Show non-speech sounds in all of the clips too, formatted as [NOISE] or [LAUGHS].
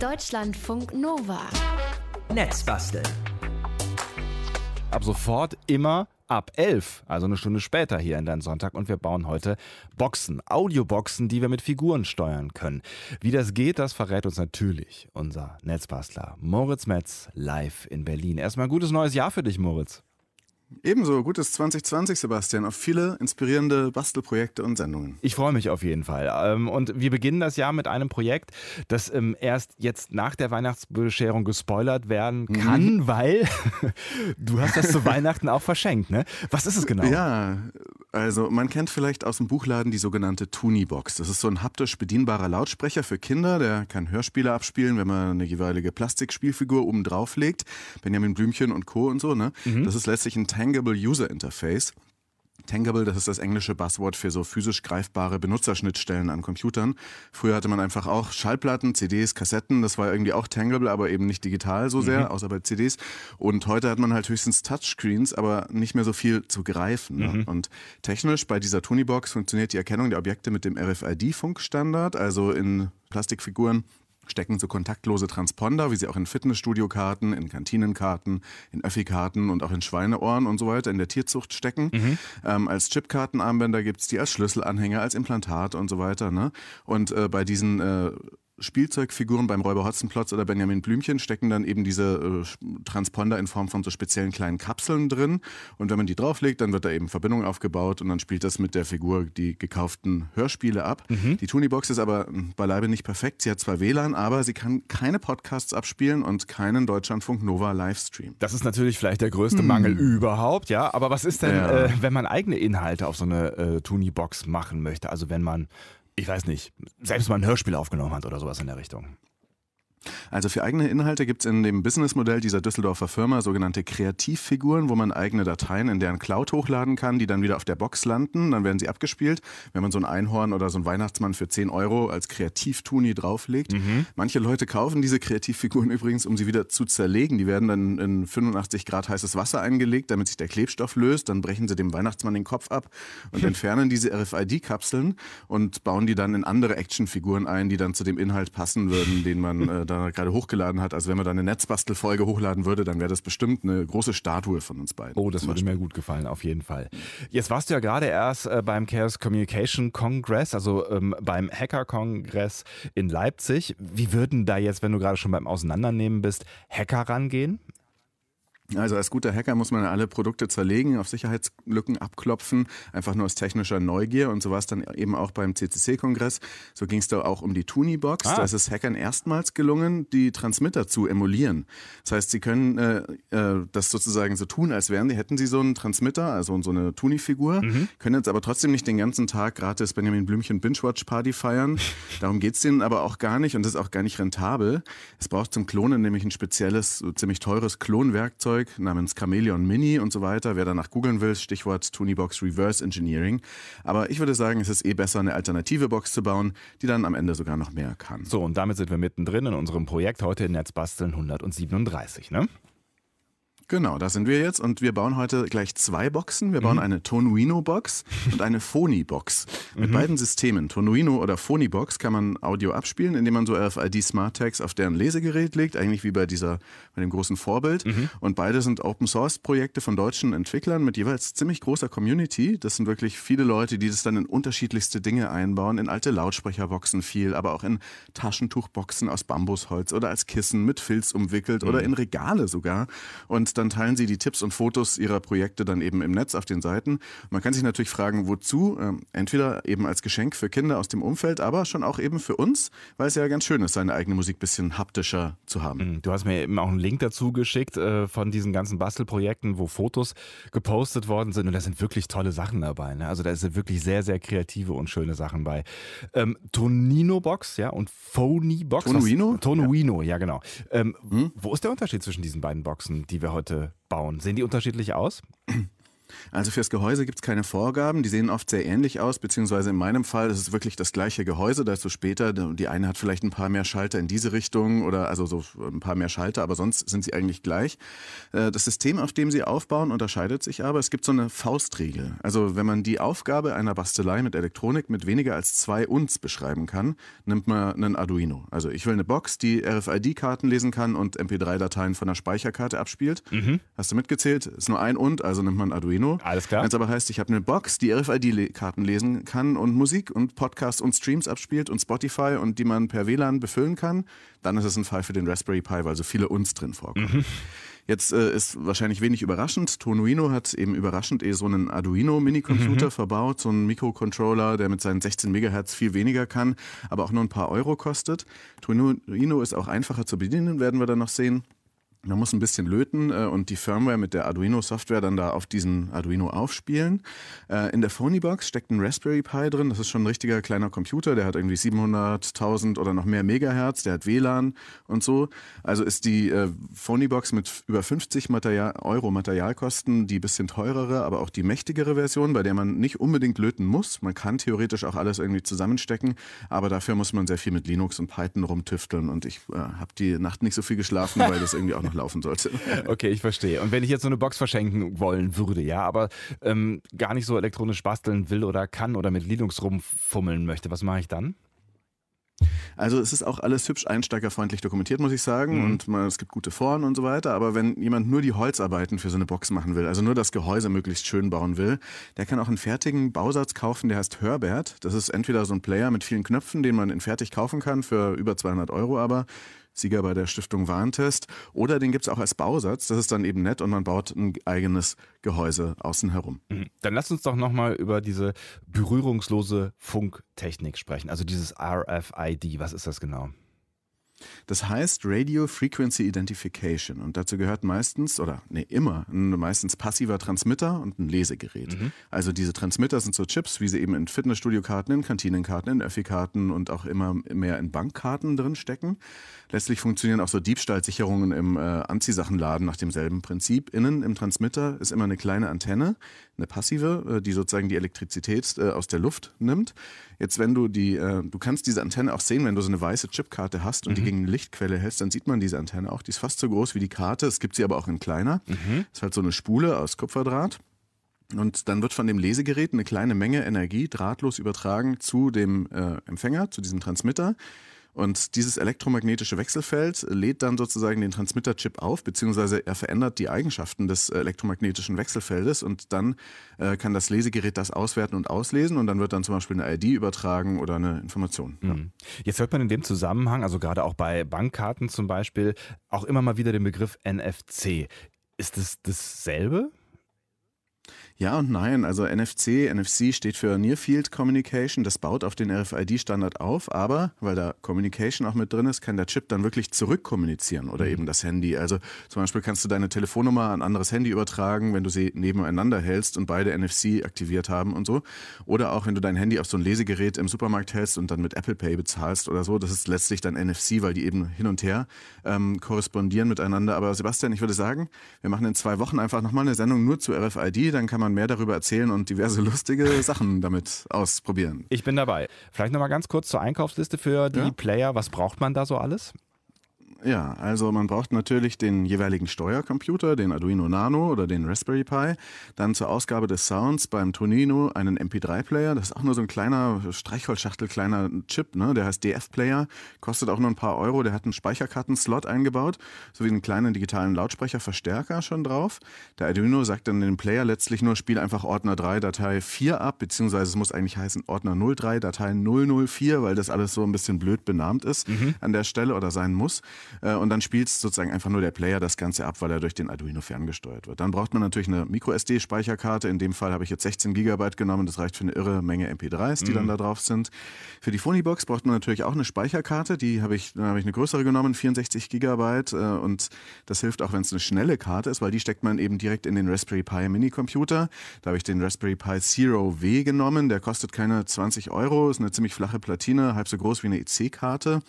Deutschlandfunk Nova. Netzbasteln. Ab sofort immer ab 11, also eine Stunde später hier in deinem Sonntag und wir bauen heute Boxen, Audioboxen, die wir mit Figuren steuern können. Wie das geht, das verrät uns natürlich unser Netzbastler Moritz Metz live in Berlin. Erstmal gutes neues Jahr für dich, Moritz. Ebenso gutes 2020, Sebastian, auf viele inspirierende Bastelprojekte und Sendungen. Ich freue mich auf jeden Fall. Ähm, und wir beginnen das Jahr mit einem Projekt, das ähm, erst jetzt nach der Weihnachtsbescherung gespoilert werden kann, mhm. [LAUGHS] weil du hast das zu Weihnachten auch verschenkt, ne? Was ist es genau? Ja, also man kennt vielleicht aus dem Buchladen die sogenannte Tunibox. Das ist so ein haptisch bedienbarer Lautsprecher für Kinder, der kann Hörspiele abspielen, wenn man eine jeweilige Plastikspielfigur oben drauf legt. Benjamin Blümchen und Co. und so, ne? Mhm. Das ist letztlich ein Tangible User Interface. Tangible, das ist das englische Buzzword für so physisch greifbare Benutzerschnittstellen an Computern. Früher hatte man einfach auch Schallplatten, CDs, Kassetten, das war irgendwie auch Tangible, aber eben nicht digital so sehr, mhm. außer bei CDs. Und heute hat man halt höchstens Touchscreens, aber nicht mehr so viel zu greifen. Ne? Mhm. Und technisch bei dieser Tunibox funktioniert die Erkennung der Objekte mit dem RFID-Funkstandard, also in Plastikfiguren stecken so kontaktlose Transponder, wie sie auch in Fitnessstudio-Karten, in Kantinenkarten, in Öffi-Karten und auch in Schweineohren und so weiter in der Tierzucht stecken. Mhm. Ähm, als Chipkartenarmbänder gibt es die als Schlüsselanhänger, als Implantat und so weiter. Ne? Und äh, bei diesen äh, Spielzeugfiguren beim Räuber Hotzenplotz oder Benjamin Blümchen stecken dann eben diese äh, Transponder in Form von so speziellen kleinen Kapseln drin. Und wenn man die drauflegt, dann wird da eben Verbindung aufgebaut und dann spielt das mit der Figur die gekauften Hörspiele ab. Mhm. Die Tunibox ist aber hm, beileibe nicht perfekt. Sie hat zwar WLAN, aber sie kann keine Podcasts abspielen und keinen Deutschlandfunk Nova Livestream. Das ist natürlich vielleicht der größte mhm. Mangel überhaupt, ja. Aber was ist denn, ja. äh, wenn man eigene Inhalte auf so eine äh, Tunibox machen möchte? Also wenn man ich weiß nicht, selbst mal ein Hörspiel aufgenommen hat oder sowas in der Richtung. Also für eigene Inhalte gibt es in dem Businessmodell dieser Düsseldorfer Firma sogenannte Kreativfiguren, wo man eigene Dateien in deren Cloud hochladen kann, die dann wieder auf der Box landen. Dann werden sie abgespielt. Wenn man so ein Einhorn oder so ein Weihnachtsmann für 10 Euro als Kreativtuni drauflegt. Mhm. Manche Leute kaufen diese Kreativfiguren übrigens, um sie wieder zu zerlegen. Die werden dann in 85 Grad heißes Wasser eingelegt, damit sich der Klebstoff löst. Dann brechen sie dem Weihnachtsmann den Kopf ab und [LAUGHS] entfernen diese RFID-Kapseln und bauen die dann in andere Actionfiguren ein, die dann zu dem Inhalt passen würden, den man äh, da gerade hochgeladen hat. Also wenn man da eine Netzbastelfolge hochladen würde, dann wäre das bestimmt eine große Statue von uns beiden. Oh, das würde mir gut gefallen, auf jeden Fall. Jetzt warst du ja gerade erst äh, beim Chaos Communication Congress, also ähm, beim Hacker Kongress in Leipzig. Wie würden da jetzt, wenn du gerade schon beim Auseinandernehmen bist, Hacker rangehen? Also als guter Hacker muss man alle Produkte zerlegen, auf Sicherheitslücken abklopfen, einfach nur aus technischer Neugier und so war es dann eben auch beim CCC-Kongress. So ging es da auch um die Tunibox. Ah. Da ist es Hackern erstmals gelungen, die Transmitter zu emulieren. Das heißt, sie können äh, äh, das sozusagen so tun, als wären die, hätten sie so einen Transmitter, also so eine Tuni-Figur, mhm. können jetzt aber trotzdem nicht den ganzen Tag gratis Benjamin Blümchen Binge-Watch-Party feiern. [LAUGHS] Darum geht's denen aber auch gar nicht und das ist auch gar nicht rentabel. Es braucht zum Klonen nämlich ein spezielles, so ziemlich teures Klonwerkzeug Werkzeug namens Chameleon Mini und so weiter. Wer danach googeln will, Stichwort Tunibox Reverse Engineering. Aber ich würde sagen, es ist eh besser, eine alternative Box zu bauen, die dann am Ende sogar noch mehr kann. So, und damit sind wir mittendrin in unserem Projekt heute in Netzbasteln 137, ne? Genau, da sind wir jetzt und wir bauen heute gleich zwei Boxen. Wir bauen mhm. eine Tonuino-Box [LAUGHS] und eine Phony-Box. Mit mhm. beiden Systemen, Tonuino oder Phony-Box, kann man Audio abspielen, indem man so RFID Smart Tags auf deren Lesegerät legt, eigentlich wie bei dieser, bei dem großen Vorbild. Mhm. Und beide sind Open-Source-Projekte von deutschen Entwicklern mit jeweils ziemlich großer Community. Das sind wirklich viele Leute, die das dann in unterschiedlichste Dinge einbauen, in alte Lautsprecherboxen viel, aber auch in Taschentuchboxen aus Bambusholz oder als Kissen mit Filz umwickelt oder mhm. in Regale sogar. Und dann teilen sie die Tipps und Fotos ihrer Projekte dann eben im Netz auf den Seiten. Man kann sich natürlich fragen, wozu? Ähm, entweder eben als Geschenk für Kinder aus dem Umfeld, aber schon auch eben für uns, weil es ja ganz schön ist, seine eigene Musik ein bisschen haptischer zu haben. Mhm. Du hast mir eben auch einen Link dazu geschickt äh, von diesen ganzen Bastelprojekten, wo Fotos gepostet worden sind und da sind wirklich tolle Sachen dabei. Ne? Also da sind wirklich sehr, sehr kreative und schöne Sachen bei. Ähm, Tonino Box, ja, und Phony Box. Tonuino? Tonuino, ja, ja genau. Ähm, hm? Wo ist der Unterschied zwischen diesen beiden Boxen, die wir heute bauen? Sehen die unterschiedlich aus? Also fürs Gehäuse gibt es keine Vorgaben, die sehen oft sehr ähnlich aus, beziehungsweise in meinem Fall ist es wirklich das gleiche Gehäuse, da ist so später, die eine hat vielleicht ein paar mehr Schalter in diese Richtung oder also so ein paar mehr Schalter, aber sonst sind sie eigentlich gleich. Äh, das System, auf dem sie aufbauen, unterscheidet sich aber. Es gibt so eine Faustregel. Also wenn man die Aufgabe einer Bastelei mit Elektronik mit weniger als zwei Uns beschreiben kann, nimmt man einen Arduino. Also ich will eine Box, die RFID-Karten lesen kann und MP3-Dateien von der Speicherkarte abspielt. Mhm. Hast du mitgezählt? Ist nur ein Und, also nimmt man Arduino. Arduino. Alles klar. Wenn es aber heißt, ich habe eine Box, die RFID-Karten lesen kann und Musik und Podcasts und Streams abspielt und Spotify und die man per WLAN befüllen kann, dann ist es ein Fall für den Raspberry Pi, weil so viele uns drin vorkommen. Mhm. Jetzt äh, ist wahrscheinlich wenig überraschend. Tonuino hat eben überraschend eh so einen Arduino-Mini-Computer mhm. verbaut, so einen Mikrocontroller, der mit seinen 16 Megahertz viel weniger kann, aber auch nur ein paar Euro kostet. Tonuino ist auch einfacher zu bedienen, werden wir dann noch sehen. Man muss ein bisschen löten äh, und die Firmware mit der Arduino-Software dann da auf diesen Arduino aufspielen. Äh, in der Phonybox steckt ein Raspberry Pi drin. Das ist schon ein richtiger kleiner Computer. Der hat irgendwie 700.000 oder noch mehr Megahertz. Der hat WLAN und so. Also ist die äh, Phonybox mit über 50 Material Euro Materialkosten die bisschen teurere, aber auch die mächtigere Version, bei der man nicht unbedingt löten muss. Man kann theoretisch auch alles irgendwie zusammenstecken, aber dafür muss man sehr viel mit Linux und Python rumtüfteln. Und ich äh, habe die Nacht nicht so viel geschlafen, [LAUGHS] weil das irgendwie auch noch laufen sollte. [LAUGHS] Okay, ich verstehe. Und wenn ich jetzt so eine Box verschenken wollen würde, ja, aber ähm, gar nicht so elektronisch basteln will oder kann oder mit Linux rumfummeln möchte, was mache ich dann? Also es ist auch alles hübsch einsteigerfreundlich dokumentiert, muss ich sagen. Mhm. Und man, es gibt gute Foren und so weiter. Aber wenn jemand nur die Holzarbeiten für so eine Box machen will, also nur das Gehäuse möglichst schön bauen will, der kann auch einen fertigen Bausatz kaufen, der heißt Herbert. Das ist entweder so ein Player mit vielen Knöpfen, den man in fertig kaufen kann für über 200 Euro aber. Sieger bei der Stiftung Warntest. Oder den gibt es auch als Bausatz. Das ist dann eben nett und man baut ein eigenes Gehäuse außen herum. Mhm. Dann lass uns doch nochmal über diese berührungslose Funktechnik sprechen. Also dieses RFID. Was ist das genau? Das heißt Radio Frequency Identification und dazu gehört meistens oder nee, immer ein meistens passiver Transmitter und ein Lesegerät. Mhm. Also diese Transmitter sind so Chips, wie sie eben in Fitnessstudio-Karten, in Kantinenkarten, in Öffi-Karten und auch immer mehr in Bankkarten drin stecken. Letztlich funktionieren auch so Diebstahlsicherungen im äh, Anziehsachenladen nach demselben Prinzip. Innen im Transmitter ist immer eine kleine Antenne, eine passive, äh, die sozusagen die Elektrizität äh, aus der Luft nimmt. Jetzt, wenn du die, äh, du kannst diese Antenne auch sehen, wenn du so eine weiße Chipkarte hast und mhm. die gegen eine Lichtquelle hältst, dann sieht man diese Antenne auch. Die ist fast so groß wie die Karte. Es gibt sie aber auch in kleiner. Mhm. ist halt so eine Spule aus Kupferdraht. Und dann wird von dem Lesegerät eine kleine Menge Energie drahtlos übertragen zu dem äh, Empfänger, zu diesem Transmitter. Und dieses elektromagnetische Wechselfeld lädt dann sozusagen den Transmitterchip auf, beziehungsweise er verändert die Eigenschaften des elektromagnetischen Wechselfeldes und dann äh, kann das Lesegerät das auswerten und auslesen und dann wird dann zum Beispiel eine ID übertragen oder eine Information. Ja. Mhm. Jetzt hört man in dem Zusammenhang, also gerade auch bei Bankkarten zum Beispiel, auch immer mal wieder den Begriff NFC. Ist das dasselbe? Ja und nein. Also NFC, NFC steht für Near Field Communication. Das baut auf den RFID-Standard auf, aber weil da Communication auch mit drin ist, kann der Chip dann wirklich zurückkommunizieren oder mhm. eben das Handy. Also zum Beispiel kannst du deine Telefonnummer an ein anderes Handy übertragen, wenn du sie nebeneinander hältst und beide NFC aktiviert haben und so. Oder auch wenn du dein Handy auf so ein Lesegerät im Supermarkt hältst und dann mit Apple Pay bezahlst oder so. Das ist letztlich dann NFC, weil die eben hin und her ähm, korrespondieren miteinander. Aber Sebastian, ich würde sagen, wir machen in zwei Wochen einfach nochmal eine Sendung nur zu RFID. Dann kann man mehr darüber erzählen und diverse [LAUGHS] lustige Sachen damit ausprobieren. Ich bin dabei. Vielleicht nochmal ganz kurz zur Einkaufsliste für die ja? Player. Was braucht man da so alles? Ja, also man braucht natürlich den jeweiligen Steuercomputer, den Arduino Nano oder den Raspberry Pi. Dann zur Ausgabe des Sounds beim Tonino einen MP3-Player. Das ist auch nur so ein kleiner Streichholzschachtel, kleiner Chip, ne? der heißt DF-Player. Kostet auch nur ein paar Euro. Der hat einen Speicherkartenslot eingebaut, sowie einen kleinen digitalen Lautsprecherverstärker schon drauf. Der Arduino sagt dann dem Player letztlich nur, spiel einfach Ordner 3, Datei 4 ab, beziehungsweise es muss eigentlich heißen Ordner 03, Datei 004, weil das alles so ein bisschen blöd benannt ist mhm. an der Stelle oder sein muss. Äh, und dann spielt sozusagen einfach nur der Player das Ganze ab, weil er durch den Arduino ferngesteuert wird. Dann braucht man natürlich eine MicroSD-Speicherkarte. In dem Fall habe ich jetzt 16 GB genommen. Das reicht für eine irre Menge MP3s, die mhm. dann da drauf sind. Für die Phonybox braucht man natürlich auch eine Speicherkarte. Die habe ich, da habe ich eine größere genommen, 64 GB. Äh, und das hilft auch, wenn es eine schnelle Karte ist, weil die steckt man eben direkt in den Raspberry Pi Mini-Computer. Da habe ich den Raspberry Pi Zero W genommen. Der kostet keine 20 Euro, ist eine ziemlich flache Platine, halb so groß wie eine EC-Karte.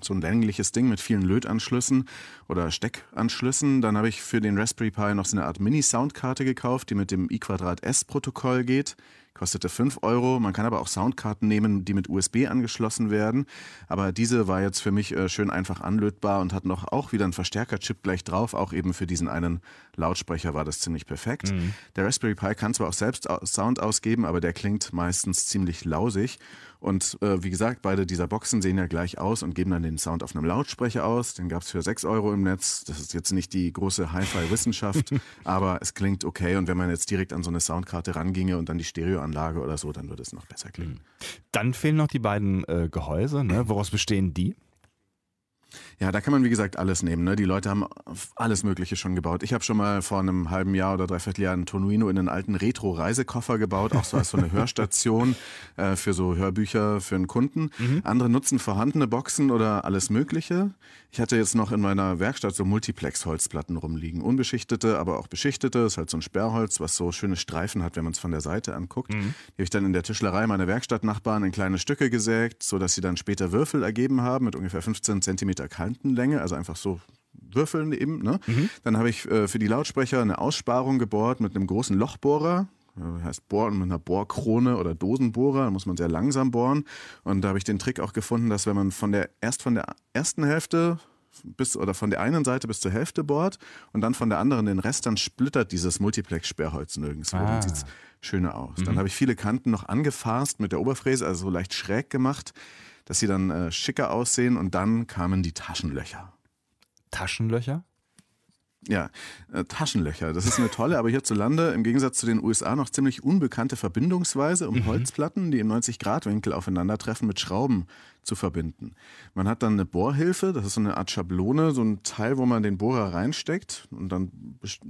So ein längliches Ding mit vielen Lötanschlüssen oder Steckanschlüssen. Dann habe ich für den Raspberry Pi noch so eine Art Mini-Soundkarte gekauft, die mit dem i-S-Protokoll geht kostete 5 Euro. Man kann aber auch Soundkarten nehmen, die mit USB angeschlossen werden. Aber diese war jetzt für mich äh, schön einfach anlötbar und hat noch auch wieder einen Verstärkerchip gleich drauf. Auch eben für diesen einen Lautsprecher war das ziemlich perfekt. Mhm. Der Raspberry Pi kann zwar auch selbst Sound ausgeben, aber der klingt meistens ziemlich lausig. Und äh, wie gesagt, beide dieser Boxen sehen ja gleich aus und geben dann den Sound auf einem Lautsprecher aus. Den gab es für 6 Euro im Netz. Das ist jetzt nicht die große Hi-Fi-Wissenschaft, [LAUGHS] aber es klingt okay. Und wenn man jetzt direkt an so eine Soundkarte ranginge und dann die Stereoanlage oder so, dann würde es noch besser klingen. Dann fehlen noch die beiden äh, Gehäuse. Ne? Woraus bestehen die? Ja, da kann man wie gesagt alles nehmen. Ne? Die Leute haben alles Mögliche schon gebaut. Ich habe schon mal vor einem halben Jahr oder dreiviertel Jahr einen Tonuino in einen alten Retro-Reisekoffer gebaut, auch so als so eine [LAUGHS] Hörstation äh, für so Hörbücher für einen Kunden. Mhm. Andere nutzen vorhandene Boxen oder alles Mögliche. Ich hatte jetzt noch in meiner Werkstatt so Multiplex-Holzplatten rumliegen. Unbeschichtete, aber auch beschichtete. Das ist halt so ein Sperrholz, was so schöne Streifen hat, wenn man es von der Seite anguckt. Mhm. Die habe ich dann in der Tischlerei meiner Werkstattnachbarn in kleine Stücke gesägt, sodass sie dann später Würfel ergeben haben mit ungefähr 15 Zentimeter Kantenlänge, also einfach so Würfeln eben. Ne? Mhm. Dann habe ich äh, für die Lautsprecher eine Aussparung gebohrt mit einem großen Lochbohrer. Das heißt bohren mit einer Bohrkrone oder Dosenbohrer, da muss man sehr langsam bohren. Und da habe ich den Trick auch gefunden, dass wenn man von der erst von der ersten Hälfte bis oder von der einen Seite bis zur Hälfte bohrt und dann von der anderen den Rest, dann splittert dieses Multiplex-Sperrholz nirgendwo. Ah. Dann sieht es schöner aus. Mhm. Dann habe ich viele Kanten noch angefasst mit der Oberfräse, also so leicht schräg gemacht dass sie dann äh, schicker aussehen und dann kamen die Taschenlöcher. Taschenlöcher? Ja, äh, Taschenlöcher. Das ist eine tolle, aber hierzulande im Gegensatz zu den USA noch ziemlich unbekannte Verbindungsweise, um mhm. Holzplatten, die im 90-Grad-Winkel aufeinandertreffen, mit Schrauben zu verbinden. Man hat dann eine Bohrhilfe, das ist so eine Art Schablone, so ein Teil, wo man den Bohrer reinsteckt und dann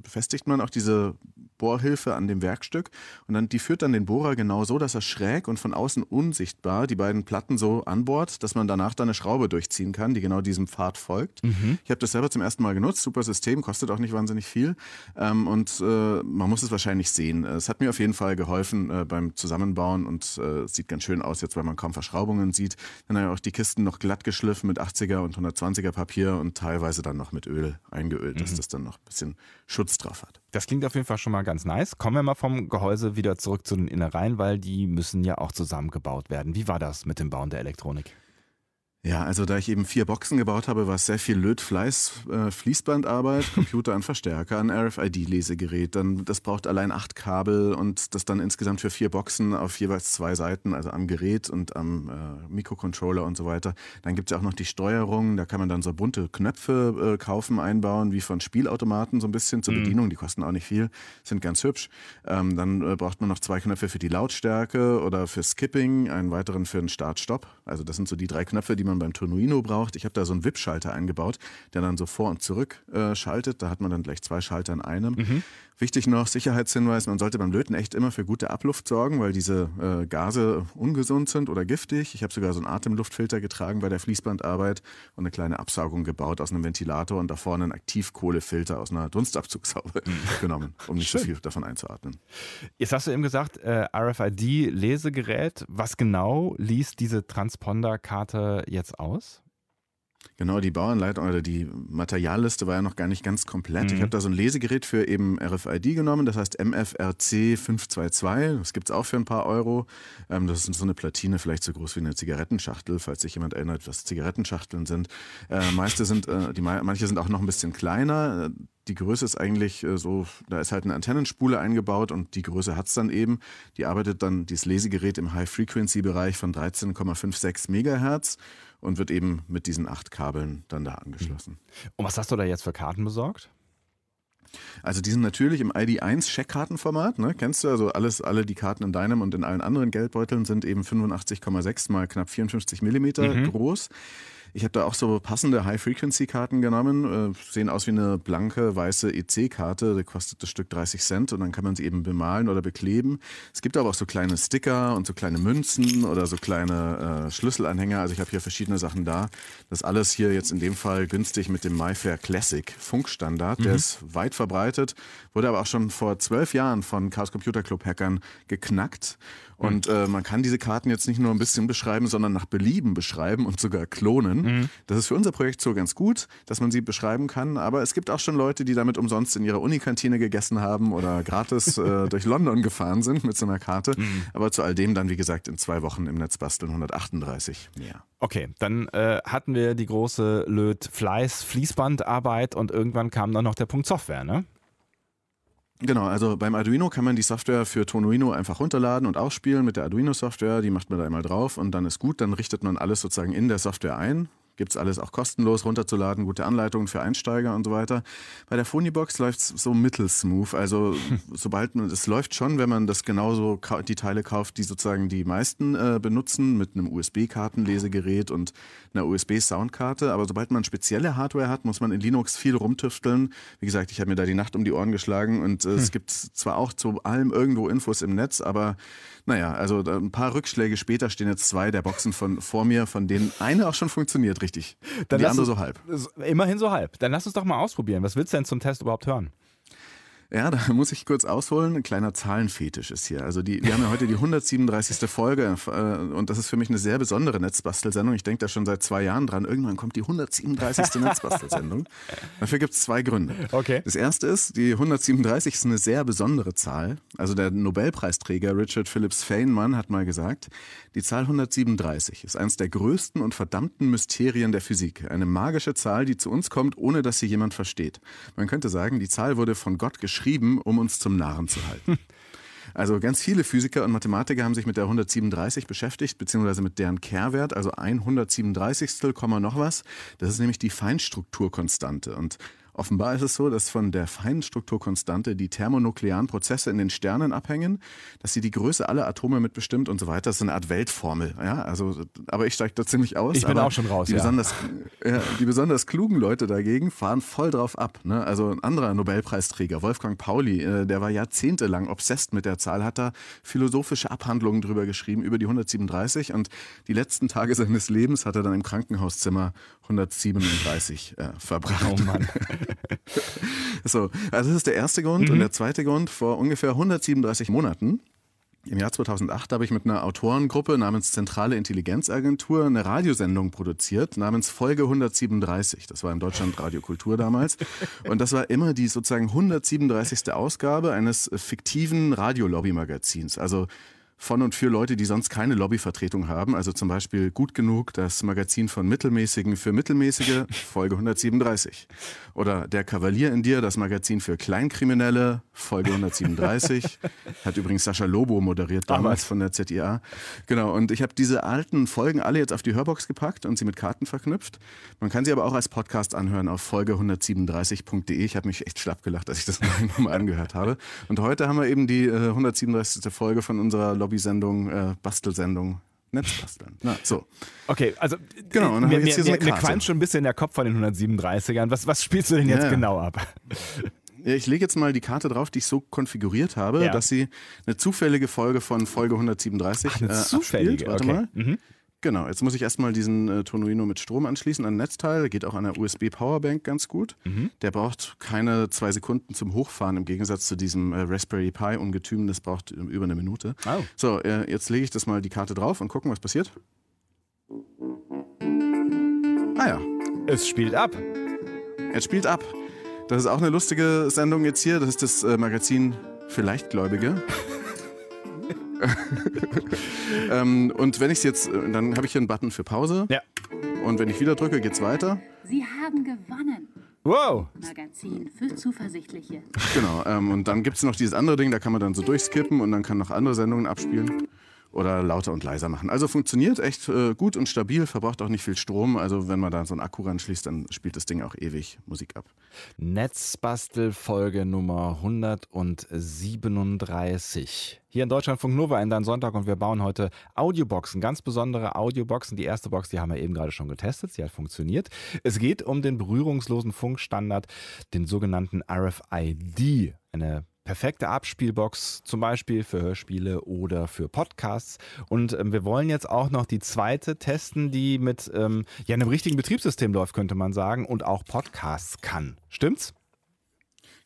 befestigt man auch diese Bohrhilfe an dem Werkstück und dann die führt dann den Bohrer genau so, dass er schräg und von außen unsichtbar die beiden Platten so anbohrt, dass man danach dann eine Schraube durchziehen kann, die genau diesem Pfad folgt. Mhm. Ich habe das selber zum ersten Mal genutzt, super System, kostet auch nicht wahnsinnig viel ähm, und äh, man muss es wahrscheinlich sehen. Es hat mir auf jeden Fall geholfen äh, beim Zusammenbauen und äh, sieht ganz schön aus jetzt, weil man kaum Verschraubungen sieht. Dann ja auch die Kisten noch glatt geschliffen mit 80er und 120er Papier und teilweise dann noch mit Öl eingeölt, mhm. dass das dann noch ein bisschen Schutz drauf hat. Das klingt auf jeden Fall schon mal ganz nice. Kommen wir mal vom Gehäuse wieder zurück zu den Innereien, weil die müssen ja auch zusammengebaut werden. Wie war das mit dem Bauen der Elektronik? Ja, also da ich eben vier Boxen gebaut habe, war es sehr viel Lötfleiß, äh, Fließbandarbeit, [LAUGHS] Computer an Verstärker, ein RFID-Lesegerät. Dann das braucht allein acht Kabel und das dann insgesamt für vier Boxen auf jeweils zwei Seiten, also am Gerät und am äh, Mikrocontroller und so weiter. Dann gibt es ja auch noch die Steuerung, da kann man dann so bunte Knöpfe äh, kaufen, einbauen, wie von Spielautomaten so ein bisschen zur mhm. Bedienung. Die kosten auch nicht viel, sind ganz hübsch. Ähm, dann äh, braucht man noch zwei Knöpfe für die Lautstärke oder für Skipping, einen weiteren für den Start-Stopp. Also das sind so die drei Knöpfe, die man man beim Tonuino braucht. Ich habe da so einen WIP-Schalter eingebaut, der dann so vor und zurück äh, schaltet. Da hat man dann gleich zwei Schalter in einem. Mhm. Wichtig noch, Sicherheitshinweis, man sollte beim Löten echt immer für gute Abluft sorgen, weil diese äh, Gase ungesund sind oder giftig. Ich habe sogar so einen Atemluftfilter getragen bei der Fließbandarbeit und eine kleine Absaugung gebaut aus einem Ventilator und da vorne einen Aktivkohlefilter aus einer Dunstabzugshaube mhm. [LAUGHS] genommen, um nicht Schön. so viel davon einzuatmen. Jetzt hast du eben gesagt, äh, RFID-Lesegerät. Was genau liest diese Transponderkarte jetzt aus? Genau, die Bauanleitung oder die Materialliste war ja noch gar nicht ganz komplett. Mhm. Ich habe da so ein Lesegerät für eben RFID genommen, das heißt MFRC 522. Das gibt es auch für ein paar Euro. Ähm, das ist so eine Platine, vielleicht so groß wie eine Zigarettenschachtel, falls sich jemand erinnert, was Zigarettenschachteln sind. Äh, meiste sind, äh, die, manche sind auch noch ein bisschen kleiner. Die Größe ist eigentlich äh, so, da ist halt eine Antennenspule eingebaut und die Größe hat es dann eben. Die arbeitet dann, dieses Lesegerät im High-Frequency-Bereich von 13,56 Megahertz und wird eben mit diesen acht Kabeln dann da angeschlossen. Und was hast du da jetzt für Karten besorgt? Also die sind natürlich im ID1 Scheckkartenformat, ne? kennst du? Also alles, alle die Karten in deinem und in allen anderen Geldbeuteln sind eben 85,6 mal knapp 54 Millimeter mhm. groß. Ich habe da auch so passende High-Frequency-Karten genommen, äh, sehen aus wie eine blanke weiße EC-Karte, da kostet das Stück 30 Cent und dann kann man sie eben bemalen oder bekleben. Es gibt aber auch so kleine Sticker und so kleine Münzen oder so kleine äh, Schlüsselanhänger. Also ich habe hier verschiedene Sachen da. Das alles hier jetzt in dem Fall günstig mit dem MyFair Classic Funkstandard. Mhm. Der ist weit verbreitet, wurde aber auch schon vor zwölf Jahren von Chaos Computer Club Hackern geknackt. Und äh, man kann diese Karten jetzt nicht nur ein bisschen beschreiben, sondern nach Belieben beschreiben und sogar klonen. Mhm. Das ist für unser Projekt so ganz gut, dass man sie beschreiben kann. Aber es gibt auch schon Leute, die damit umsonst in ihrer Unikantine gegessen haben oder gratis [LAUGHS] äh, durch London gefahren sind mit so einer Karte. Mhm. Aber zu all dem dann, wie gesagt, in zwei Wochen im Netz basteln 138 mehr. Okay, dann äh, hatten wir die große Löt-Fleiß-Fließbandarbeit und irgendwann kam dann noch der Punkt Software, ne? Genau, also beim Arduino kann man die Software für Tonuino einfach runterladen und ausspielen mit der Arduino-Software. Die macht man da einmal drauf und dann ist gut. Dann richtet man alles sozusagen in der Software ein. Gibt es alles auch kostenlos runterzuladen, gute Anleitungen für Einsteiger und so weiter. Bei der Phoniebox läuft es so mittelsmooth. Also [LAUGHS] sobald man, es läuft schon, wenn man das genauso die Teile kauft, die sozusagen die meisten äh, benutzen, mit einem USB-Kartenlesegerät und einer USB-Soundkarte. Aber sobald man spezielle Hardware hat, muss man in Linux viel rumtüfteln. Wie gesagt, ich habe mir da die Nacht um die Ohren geschlagen und äh, hm. es gibt zwar auch zu allem irgendwo Infos im Netz, aber naja, also ein paar Rückschläge später stehen jetzt zwei der Boxen von vor mir, von denen eine auch schon funktioniert, richtig. Dann die andere so halb. Immerhin so halb. Dann lass uns doch mal ausprobieren. Was willst du denn zum Test überhaupt hören? Ja, da [LAUGHS] muss ich kurz ausholen. Ein kleiner Zahlenfetisch ist hier. Also die, wir haben ja heute die 137. [LAUGHS] Folge äh, und das ist für mich eine sehr besondere Netzbastelsendung. Ich denke da schon seit zwei Jahren dran. Irgendwann kommt die 137. [LAUGHS] Netzbastelsendung. Dafür gibt es zwei Gründe. Okay. Das erste ist, die 137 ist eine sehr besondere Zahl. Also der Nobelpreisträger Richard Phillips Feynman hat mal gesagt, die Zahl 137 ist eines der größten und verdammten Mysterien der Physik. Eine magische Zahl, die zu uns kommt, ohne dass sie jemand versteht. Man könnte sagen, die Zahl wurde von Gott geschrieben geschrieben, um uns zum Narren zu halten. [LAUGHS] Also ganz viele Physiker und Mathematiker haben sich mit der 137 beschäftigt, beziehungsweise mit deren Kehrwert, also 137. noch was. Das ist nämlich die Feinstrukturkonstante. Und Offenbar ist es so, dass von der feinen Strukturkonstante die thermonuklearen Prozesse in den Sternen abhängen, dass sie die Größe aller Atome mitbestimmt und so weiter. Das ist eine Art Weltformel. Ja, also, aber ich steige da ziemlich aus. Ich bin auch schon raus. Die, ja. besonders, ja, die besonders klugen Leute dagegen fahren voll drauf ab. Ne? Also ein anderer Nobelpreisträger, Wolfgang Pauli, äh, der war jahrzehntelang obsessed mit der Zahl, hat da philosophische Abhandlungen drüber geschrieben, über die 137 und die letzten Tage seines Lebens hat er dann im Krankenhauszimmer 137 äh, verbracht. Oh Mann. [LAUGHS] so, also das ist der erste Grund. Mhm. Und der zweite Grund, vor ungefähr 137 Monaten im Jahr 2008 habe ich mit einer Autorengruppe namens Zentrale Intelligenzagentur eine Radiosendung produziert namens Folge 137. Das war im Deutschland Radio Kultur damals. Und das war immer die sozusagen 137. Ausgabe eines fiktiven Radiolobby-Magazins. Also von und für Leute, die sonst keine Lobbyvertretung haben. Also zum Beispiel Gut genug, das Magazin von Mittelmäßigen für Mittelmäßige, [LAUGHS] Folge 137. Oder Der Kavalier in dir, das Magazin für Kleinkriminelle, Folge 137. [LAUGHS] Hat übrigens Sascha Lobo moderiert damals von der ZIA. Genau, und ich habe diese alten Folgen alle jetzt auf die Hörbox gepackt und sie mit Karten verknüpft. Man kann sie aber auch als Podcast anhören auf folge137.de. Ich habe mich echt schlapp gelacht, als ich das [LAUGHS] nochmal angehört habe. Und heute haben wir eben die äh, 137. Folge von unserer Lobby-Sendung, äh, Bastelsendung Netzbasteln. Na, so. Okay, also genau, mir, mir, so mir, mir qualmt schon ein bisschen der Kopf von den 137ern. Was, was spielst du denn jetzt ja. genau ab? Ja, ich lege jetzt mal die Karte drauf, die ich so konfiguriert habe, ja. dass sie eine zufällige Folge von Folge 137 Ach, eine äh, zufällige. Abspielt. Warte okay. mal. Mhm. Genau, jetzt muss ich erstmal diesen äh, Tonuino mit Strom anschließen an ein Netzteil. Geht auch an der USB Powerbank ganz gut. Mhm. Der braucht keine zwei Sekunden zum Hochfahren im Gegensatz zu diesem äh, Raspberry Pi Ungetüm. Das braucht äh, über eine Minute. Oh. So, äh, jetzt lege ich das mal die Karte drauf und gucken, was passiert. Ah ja. Es spielt ab. Es spielt ab. Das ist auch eine lustige Sendung jetzt hier. Das ist das äh, Magazin für Leichtgläubige. [LAUGHS] [LAUGHS] ähm, und wenn ich es jetzt, äh, dann habe ich hier einen Button für Pause. Ja. Und wenn ich wieder drücke, geht es weiter. Sie haben gewonnen. Wow. Magazin für Zuversichtliche. Genau. Ähm, und dann gibt es noch dieses andere Ding, da kann man dann so durchskippen und dann kann noch andere Sendungen abspielen oder lauter und leiser machen. Also funktioniert echt äh, gut und stabil, verbraucht auch nicht viel Strom. Also wenn man da so einen Akku ranschließt, dann spielt das Ding auch ewig Musik ab. Netzbastel Folge Nummer 137. Hier in Deutschlandfunk Nova in dein Sonntag und wir bauen heute Audioboxen, ganz besondere Audioboxen. Die erste Box, die haben wir eben gerade schon getestet, sie hat funktioniert. Es geht um den berührungslosen Funkstandard, den sogenannten RFID, eine perfekte Abspielbox, zum Beispiel für Hörspiele oder für Podcasts. Und ähm, wir wollen jetzt auch noch die zweite testen, die mit ähm, ja, einem richtigen Betriebssystem läuft, könnte man sagen, und auch Podcasts kann. Stimmt's?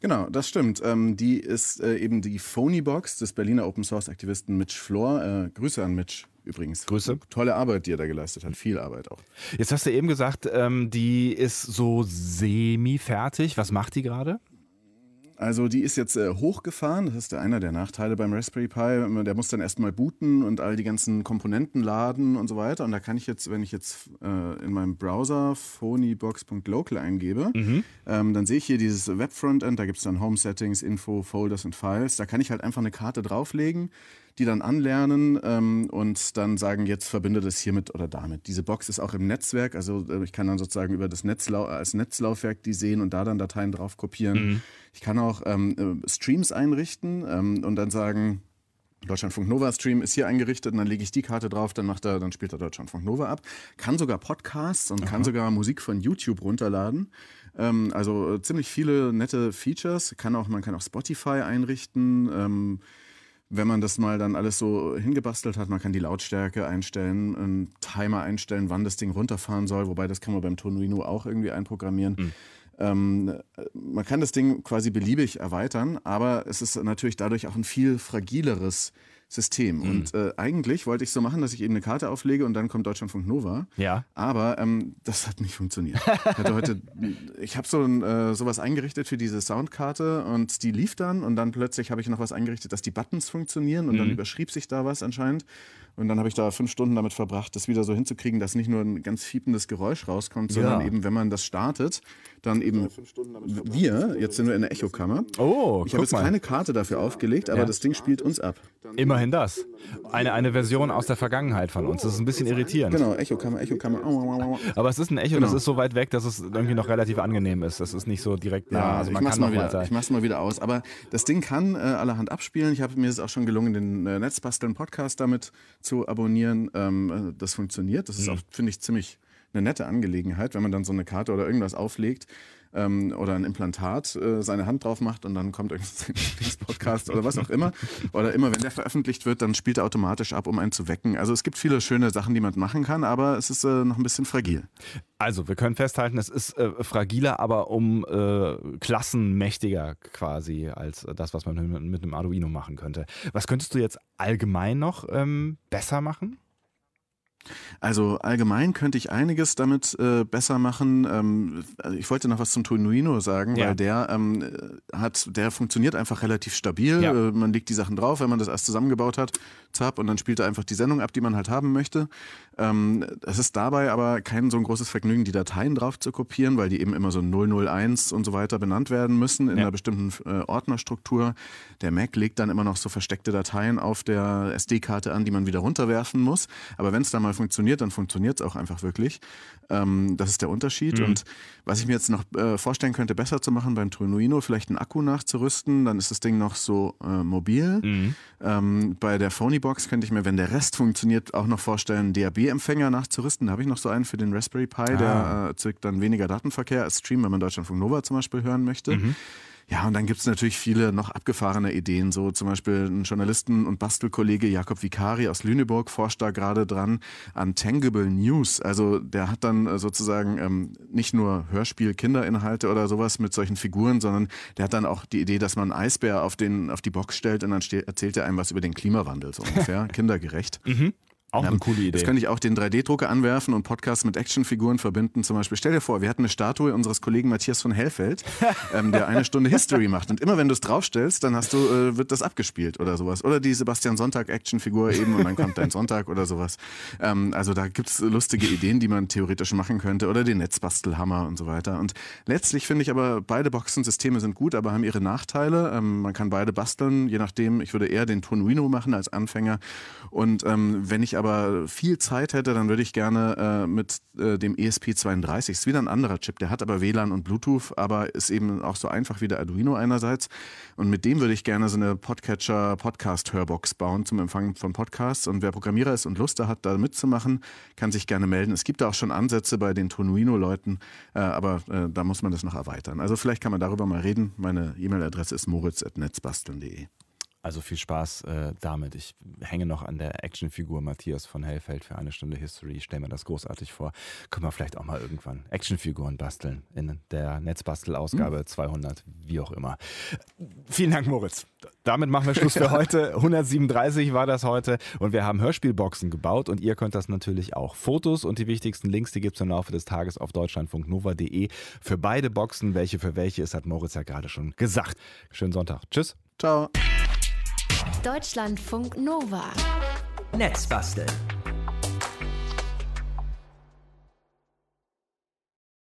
Genau, das stimmt. Ähm, die ist äh, eben die Phonybox des Berliner Open Source Aktivisten Mitch Flor. Äh, Grüße an Mitch übrigens. Grüße. Tolle Arbeit, die er da geleistet hat. Viel Arbeit auch. Jetzt hast du eben gesagt, ähm, die ist so semi-fertig. Was macht die gerade? Also die ist jetzt äh, hochgefahren, das ist einer der Nachteile beim Raspberry Pi. Der muss dann erstmal booten und all die ganzen Komponenten laden und so weiter. Und da kann ich jetzt, wenn ich jetzt äh, in meinem Browser phonybox.local eingebe, Mhm. ähm, dann sehe ich hier dieses Web-Frontend, da gibt es dann Home Settings, Info, Folders und Files. Da kann ich halt einfach eine Karte drauflegen, die dann anlernen ähm, und dann sagen, jetzt verbinde das hiermit oder damit. Diese Box ist auch im Netzwerk, also äh, ich kann dann sozusagen über das Netzlau als Netzlaufwerk die sehen und da dann Dateien drauf kopieren. Ich kann auch ähm, äh, Streams einrichten ähm, und dann sagen, Deutschlandfunk Nova Stream ist hier eingerichtet und dann lege ich die Karte drauf, dann macht er, dann spielt er Deutschlandfunk Nova ab. Kann sogar Podcasts und kann sogar Musik von YouTube runterladen. Ähm, also äh, ziemlich viele nette Features. Kann auch, man kann auch Spotify einrichten. Ähm, wenn man das mal dann alles so hingebastelt hat, man kann die Lautstärke einstellen, einen Timer einstellen, wann das Ding runterfahren soll, wobei das kann man beim Tonuino auch irgendwie einprogrammieren. Ähm, man kann das Ding quasi beliebig erweitern, aber es ist natürlich dadurch auch ein viel fragileres System. Und äh, eigentlich wollte ich so machen, dass ich eben eine Karte auflege und dann kommt Deutschlandfunk Nova. Ja. Aber ähm, das hat nicht funktioniert. Ich hatte heute, [LAUGHS] ich habe so ein, äh, sowas eingerichtet für diese Soundkarte und die lief dann und dann plötzlich habe ich noch was eingerichtet, dass die Buttons funktionieren und Mhm. dann überschrieb sich da was anscheinend. Und dann habe ich da fünf Stunden damit verbracht, das wieder so hinzukriegen, dass nicht nur ein ganz fiependes Geräusch rauskommt, sondern Ja. eben, wenn man das startet, dann eben wir, jetzt sind wir in der Echokammer. Oh, Ich habe jetzt mal. keine Karte dafür aufgelegt, aber Ja. das Ding spielt uns ab. Immerhin das. Eine, eine Version aus der Vergangenheit von uns. Das ist ein bisschen irritierend. Genau, Echokammer, Echokammer. Aber es ist ein Echo, das Genau. ist so weit weg, dass es irgendwie noch relativ angenehm ist. Das ist nicht so direkt nah. Ja, also ich man mach's kann mal noch wieder. weiter. Ich mach's mal wieder aus. Aber das Ding kann äh, allerhand abspielen. Ich habe mir es auch schon gelungen, den äh, Netzbasteln Podcast damit zu abonnieren. Ähm, äh, das funktioniert. Das ist auch, finde ich, ziemlich eine nette Angelegenheit, wenn man dann so eine Karte oder irgendwas auflegt. Ähm, oder ein Implantat äh, seine Hand drauf macht und dann kommt irgendein [LAUGHS] Podcast oder was auch immer. Oder immer, wenn der veröffentlicht wird, dann spielt er automatisch ab, um einen zu wecken. Also es gibt viele schöne Sachen, die man machen kann, aber es ist äh, noch ein bisschen fragil. Also, wir können festhalten, es ist äh, fragiler, aber um äh, klassenmächtiger quasi als das, was man mit, mit einem Arduino machen könnte. Was könntest du jetzt allgemein noch ähm, besser machen? Also allgemein könnte ich einiges damit äh, besser machen. Ähm, also ich wollte noch was zum Tonuino sagen, Ja. weil der ähm, hat, der funktioniert einfach relativ stabil. Ja. Äh, man legt die Sachen drauf, wenn man das erst zusammengebaut hat, zapp, und dann spielt er einfach die Sendung ab, die man halt haben möchte. Ähm, es ist dabei aber kein so ein großes Vergnügen, die Dateien drauf zu kopieren, weil die eben immer so 001 und so weiter benannt werden müssen in Ja. einer bestimmten äh, Ordnerstruktur. Der Mac legt dann immer noch so versteckte Dateien auf der SD-Karte an, die man wieder runterwerfen muss. Aber wenn es dann mal funktioniert, dann funktioniert es auch einfach wirklich. Ähm, das ist der Unterschied. Und was ich mir jetzt noch äh, vorstellen könnte, besser zu machen beim Truinuino, vielleicht einen Akku nachzurüsten, dann ist das Ding noch so äh, mobil. Ähm, bei der Phonybox könnte ich mir, wenn der Rest funktioniert, auch noch vorstellen, einen DAB-Empfänger nachzurüsten. Da habe ich noch so einen für den Raspberry Pi, der Ah. äh, erzeugt dann weniger Datenverkehr als Stream, wenn man Deutschlandfunk Nova zum Beispiel hören möchte. Ja, und dann gibt es natürlich viele noch abgefahrene Ideen. So zum Beispiel ein Journalisten- und Bastelkollege Jakob Vicari aus Lüneburg forscht da gerade dran an Tangible News. Also der hat dann äh, sozusagen ähm, nicht nur Hörspiel-Kinderinhalte oder sowas mit solchen Figuren, sondern der hat dann auch die Idee, dass man einen Eisbär auf, den, auf die Box stellt und dann erzählt er einem was über den Klimawandel, so [LAUGHS] ungefähr, kindergerecht. Auch eine coole Idee. Das könnte ich auch den 3D-Drucker anwerfen und Podcasts mit Actionfiguren verbinden. Zum Beispiel, stell dir vor, wir hatten eine Statue unseres Kollegen Matthias von Hellfeld, [LAUGHS] ähm, der eine Stunde History macht. Und immer wenn du es draufstellst, dann hast du, äh, wird das abgespielt oder sowas. Oder die Sebastian Sonntag-Actionfigur eben und dann kommt dein Sonntag oder sowas. Ähm, also da gibt's lustige Ideen, die man theoretisch machen könnte. Oder den Netzbastelhammer und so weiter. Und letztlich finde ich aber, beide Boxensysteme sind gut, aber haben ihre Nachteile. Ähm, man kann beide basteln, je nachdem. Ich würde eher den Tonuino machen als Anfänger. Und ähm, wenn ich aber viel Zeit hätte, dann würde ich gerne äh, mit äh, dem ESP32, ist wieder ein anderer Chip, der hat aber WLAN und Bluetooth, aber ist eben auch so einfach wie der Arduino einerseits. Und mit dem würde ich gerne so eine Podcatcher-Podcast-Hörbox bauen zum Empfang von Podcasts. Und wer Programmierer ist und Lust hat, da mitzumachen, kann sich gerne melden. Es gibt da auch schon Ansätze bei den Tonuino-Leuten, äh, aber äh, da muss man das noch erweitern. Also vielleicht kann man darüber mal reden. Meine E-Mail-Adresse ist moritz.netzbasteln.de. Also viel Spaß äh, damit. Ich hänge noch an der Actionfigur Matthias von Hellfeld für eine Stunde History. Ich stelle mir das großartig vor. Können wir vielleicht auch mal irgendwann Actionfiguren basteln in der Netzbastel-Ausgabe hm. 200, wie auch immer. Vielen Dank, Moritz. Damit machen wir Schluss für [LAUGHS] heute. 137 war das heute und wir haben Hörspielboxen gebaut und ihr könnt das natürlich auch. Fotos und die wichtigsten Links, die gibt es im Laufe des Tages auf deutschlandfunknova.de. Für beide Boxen, welche für welche ist, hat Moritz ja gerade schon gesagt. Schönen Sonntag. Tschüss. Ciao. Deutschlandfunk Nova. Netzbasteln.